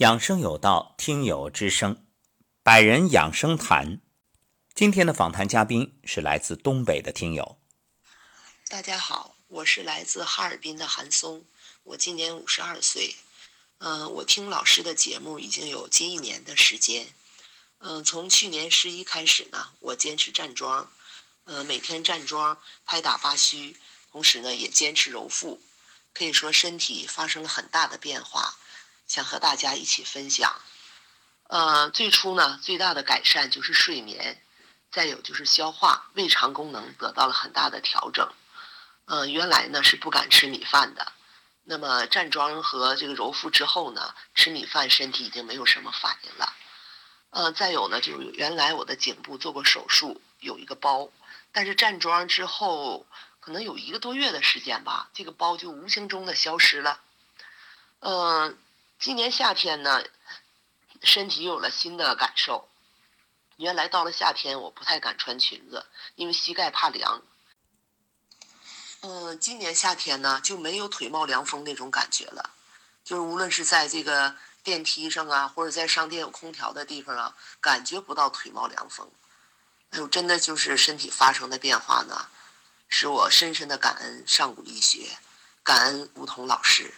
养生有道，听友之声，百人养生谈。今天的访谈嘉宾是来自东北的听友。大家好，我是来自哈尔滨的韩松，我今年五十二岁。嗯，我听老师的节目已经有近一年的时间。嗯，从去年十一开始呢，我坚持站桩，嗯，每天站桩拍打八虚，同时呢也坚持揉腹，可以说身体发生了很大的变化。想和大家一起分享，呃，最初呢，最大的改善就是睡眠，再有就是消化、胃肠功能得到了很大的调整。嗯，原来呢是不敢吃米饭的，那么站桩和这个揉腹之后呢，吃米饭身体已经没有什么反应了。嗯，再有呢，就是原来我的颈部做过手术，有一个包，但是站桩之后，可能有一个多月的时间吧，这个包就无形中的消失了。嗯。今年夏天呢，身体又有了新的感受。原来到了夏天，我不太敢穿裙子，因为膝盖怕凉。嗯，今年夏天呢，就没有腿冒凉风那种感觉了。就是无论是在这个电梯上啊，或者在商店有空调的地方啊，感觉不到腿冒凉风。哎呦，真的就是身体发生的变化呢，使我深深的感恩上古医学，感恩梧桐老师。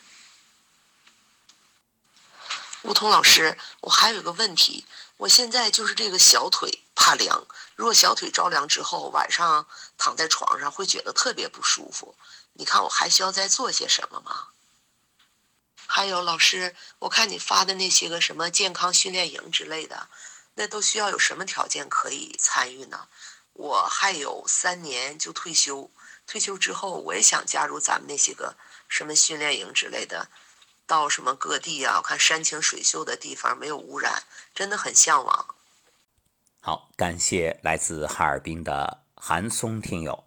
吴桐老师，我还有一个问题，我现在就是这个小腿怕凉，如果小腿着凉之后，晚上躺在床上会觉得特别不舒服。你看我还需要再做些什么吗？还有老师，我看你发的那些个什么健康训练营之类的，那都需要有什么条件可以参与呢？我还有三年就退休，退休之后我也想加入咱们那些个什么训练营之类的。到什么各地啊？看山清水秀的地方，没有污染，真的很向往。好，感谢来自哈尔滨的韩松听友。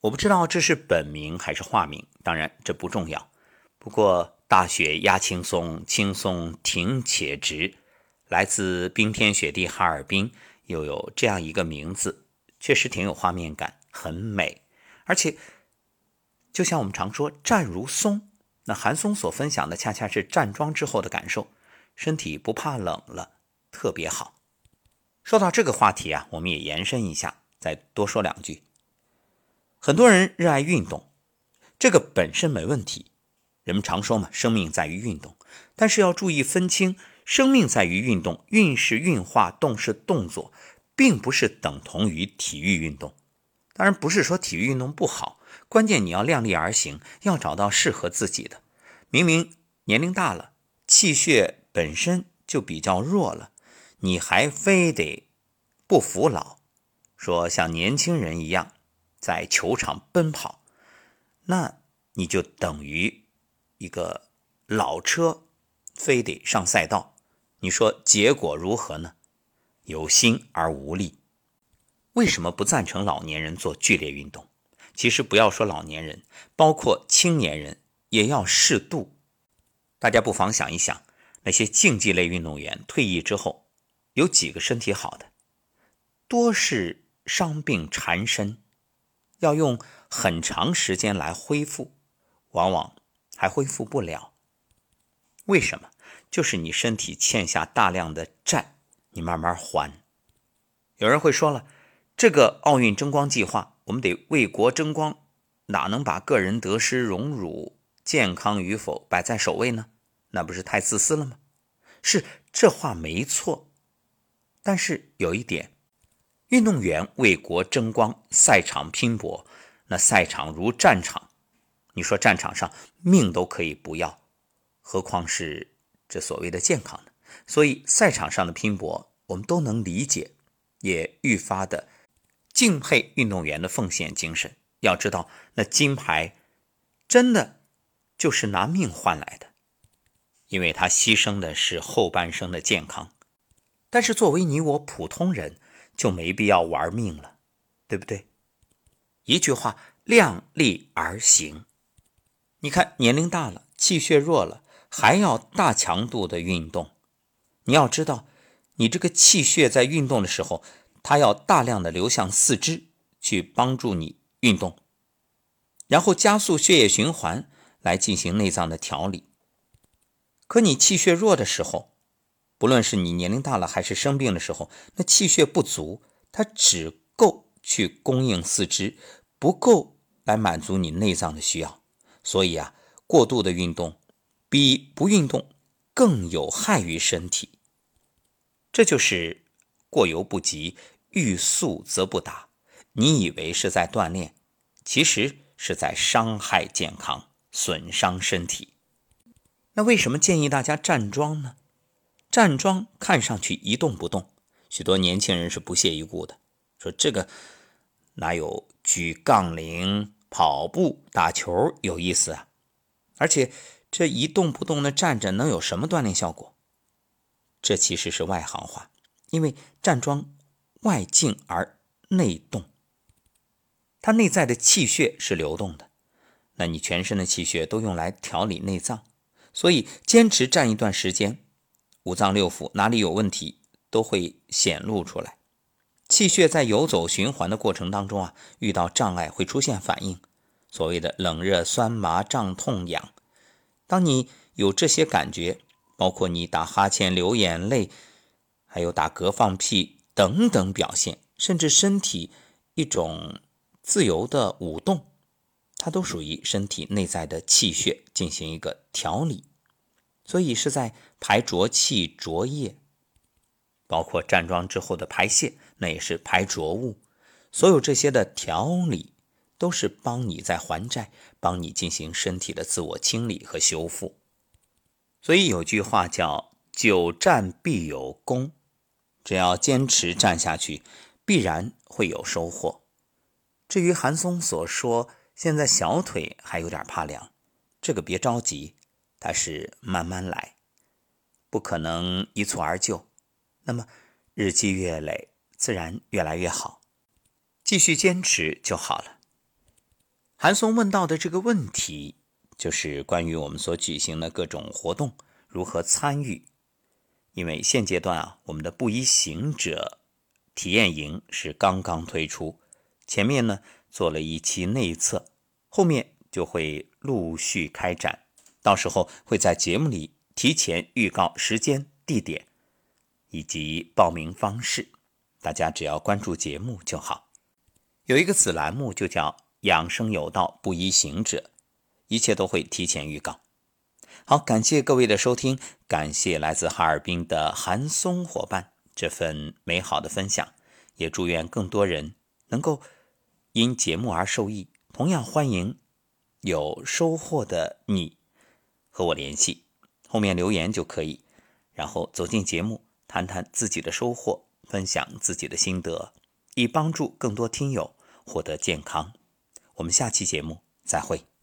我不知道这是本名还是化名，当然这不重要。不过大雪压青松，青松挺且直，来自冰天雪地哈尔滨，又有这样一个名字，确实挺有画面感，很美。而且，就像我们常说，站如松。那韩松所分享的恰恰是站桩之后的感受，身体不怕冷了，特别好。说到这个话题啊，我们也延伸一下，再多说两句。很多人热爱运动，这个本身没问题。人们常说嘛，生命在于运动，但是要注意分清，生命在于运动，运是运化，动是动作，并不是等同于体育运动。当然不是说体育运动不好。关键你要量力而行，要找到适合自己的。明明年龄大了，气血本身就比较弱了，你还非得不服老，说像年轻人一样在球场奔跑，那你就等于一个老车，非得上赛道。你说结果如何呢？有心而无力。为什么不赞成老年人做剧烈运动？其实不要说老年人，包括青年人也要适度。大家不妨想一想，那些竞技类运动员退役之后，有几个身体好的？多是伤病缠身，要用很长时间来恢复，往往还恢复不了。为什么？就是你身体欠下大量的债，你慢慢还。有人会说了，这个奥运争光计划。我们得为国争光，哪能把个人得失、荣辱、健康与否摆在首位呢？那不是太自私了吗？是这话没错，但是有一点，运动员为国争光，赛场拼搏，那赛场如战场，你说战场上命都可以不要，何况是这所谓的健康呢？所以赛场上的拼搏，我们都能理解，也愈发的。敬佩运动员的奉献精神。要知道，那金牌真的就是拿命换来的，因为他牺牲的是后半生的健康。但是作为你我普通人，就没必要玩命了，对不对？一句话，量力而行。你看，年龄大了，气血弱了，还要大强度的运动。你要知道，你这个气血在运动的时候。它要大量的流向四肢去帮助你运动，然后加速血液循环来进行内脏的调理。可你气血弱的时候，不论是你年龄大了还是生病的时候，那气血不足，它只够去供应四肢，不够来满足你内脏的需要。所以啊，过度的运动比不运动更有害于身体。这就是过犹不及，欲速则不达。你以为是在锻炼，其实是在伤害健康，损伤身体。那为什么建议大家站桩呢？站桩看上去一动不动，许多年轻人是不屑一顾的，说这个哪有举杠铃、跑步、打球有意思啊？而且这一动不动的站着，能有什么锻炼效果？这其实是外行话，因为站桩外静而内动，它内在的气血是流动的，那你全身的气血都用来调理内脏，所以坚持站一段时间，五脏六腑哪里有问题都会显露出来。气血在游走循环的过程当中啊，遇到障碍会出现反应，所谓的冷热酸麻胀痛痒，当你有这些感觉。包括你打哈欠、流眼泪，还有打嗝、放屁等等表现，甚至身体一种自由的舞动，它都属于身体内在的气血进行一个调理，所以是在排浊气、浊液，包括站桩之后的排泄，那也是排浊物。所有这些的调理，都是帮你在还债，帮你进行身体的自我清理和修复。所以有句话叫“久站必有功”，只要坚持站下去，必然会有收获。至于韩松所说现在小腿还有点怕凉，这个别着急，它是慢慢来，不可能一蹴而就。那么日积月累，自然越来越好，继续坚持就好了。韩松问到的这个问题。就是关于我们所举行的各种活动如何参与，因为现阶段啊，我们的布衣行者体验营是刚刚推出，前面呢做了一期内测，后面就会陆续开展，到时候会在节目里提前预告时间、地点以及报名方式，大家只要关注节目就好。有一个子栏目就叫“养生有道，布衣行者”。一切都会提前预告。好，感谢各位的收听，感谢来自哈尔滨的韩松伙伴这份美好的分享，也祝愿更多人能够因节目而受益。同样欢迎有收获的你和我联系，后面留言就可以，然后走进节目，谈谈自己的收获，分享自己的心得，以帮助更多听友获得健康。我们下期节目再会。